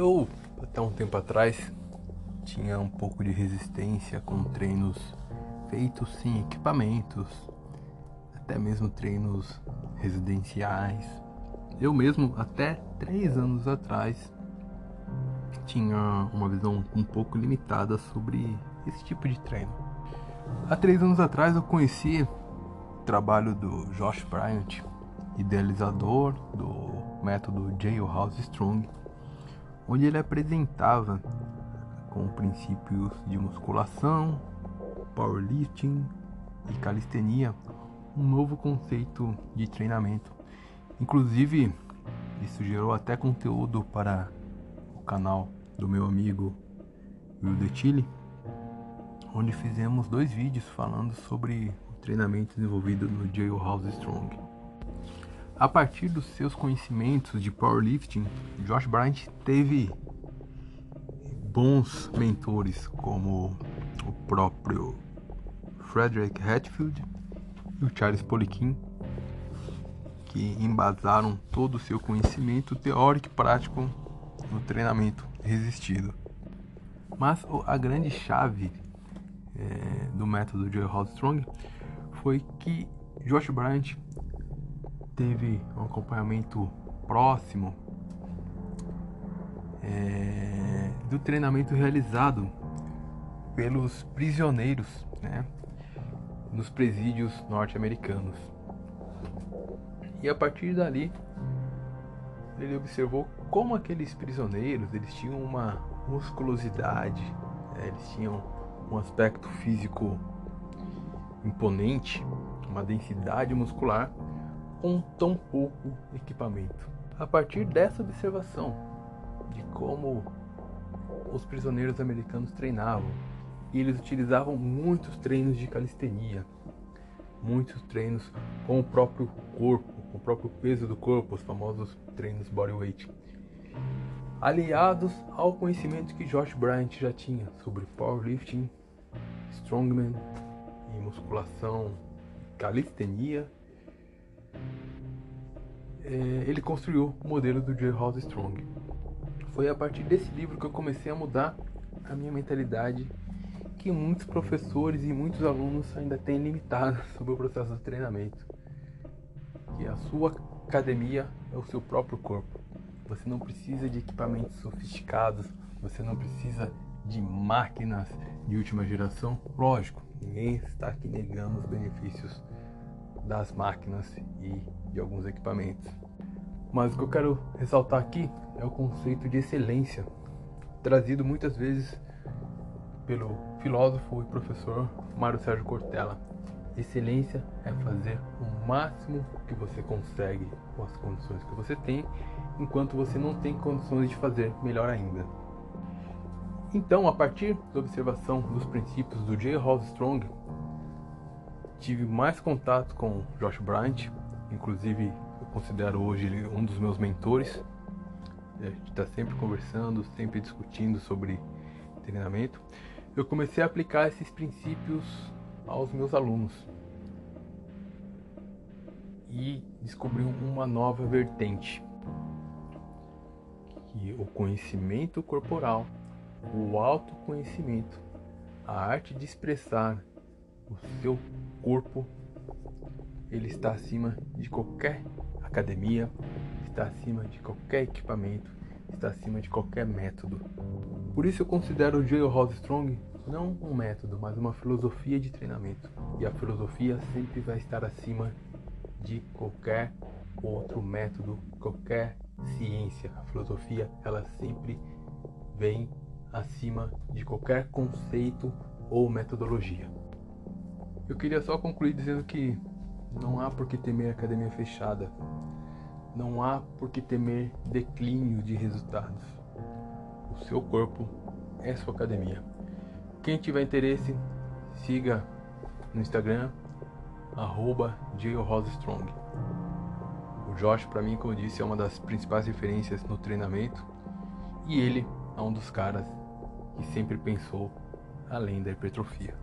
Eu, até um tempo atrás, tinha um pouco de resistência com treinos feitos sem equipamentos, até mesmo treinos residenciais. Eu mesmo, até três anos atrás, tinha uma visão um pouco limitada sobre esse tipo de treino. Há três anos atrás eu conheci o trabalho do Josh Bryant, idealizador do método Jailhouse Strong, onde ele apresentava com princípios de musculação, powerlifting e calistenia um novo conceito de treinamento. Inclusive, isso gerou até conteúdo para o canal do meu amigo Will De Chile, onde fizemos dois vídeos falando sobre o treinamento desenvolvido no Jailhouse Strong. A partir dos seus conhecimentos de powerlifting, Josh Bryant teve bons mentores como o próprio Frederick Hatfield e o Charles Poliquin, que embasaram todo o seu conhecimento teórico e prático no treinamento resistido. Mas a grande chave é, do método de Strong foi que Josh Bryant teve um acompanhamento próximo é, do treinamento realizado pelos prisioneiros né, nos presídios norte-americanos. E a partir dali, ele observou como aqueles prisioneiros eles tinham uma musculosidade, né, eles tinham um aspecto físico imponente, uma densidade muscular com tão pouco equipamento. A partir dessa observação de como os prisioneiros americanos treinavam, eles utilizavam muitos treinos de calistenia, muitos treinos com o próprio corpo, com o próprio peso do corpo, os famosos treinos bodyweight, aliados ao conhecimento que Josh Bryant já tinha sobre powerlifting, strongman e musculação, calistenia ele construiu o modelo do Jailhouse Strong. Foi a partir desse livro que eu comecei a mudar a minha mentalidade que muitos professores e muitos alunos ainda têm limitado sobre o processo de treinamento. Que a sua academia é o seu próprio corpo. Você não precisa de equipamentos sofisticados, você não precisa de máquinas de última geração. Lógico, ninguém está aqui negando os benefícios das máquinas e de alguns equipamentos. Mas o que eu quero ressaltar aqui é o conceito de excelência, trazido muitas vezes pelo filósofo e professor Mário Sérgio Cortella. Excelência é fazer o máximo que você consegue com as condições que você tem, enquanto você não tem condições de fazer melhor ainda. Então, a partir da observação dos princípios do J. Hall Strong, tive mais contato com Josh Bryant, inclusive eu considero hoje ele um dos meus mentores. A gente está sempre conversando, sempre discutindo sobre treinamento. Eu comecei a aplicar esses princípios aos meus alunos e descobri uma nova vertente que o conhecimento corporal, o autoconhecimento, a arte de expressar o seu corpo ele está acima de qualquer academia, está acima de qualquer equipamento, está acima de qualquer método. Por isso eu considero o Jailhouse Strong não um método, mas uma filosofia de treinamento. E a filosofia sempre vai estar acima de qualquer outro método, qualquer ciência. A filosofia, ela sempre vem acima de qualquer conceito ou metodologia. Eu queria só concluir dizendo que não há por que temer academia fechada. Não há por que temer declínio de resultados. O seu corpo é sua academia. Quem tiver interesse, siga no Instagram, arroba Strong. O Josh, para mim, como eu disse, é uma das principais referências no treinamento. E ele é um dos caras que sempre pensou além da hipertrofia.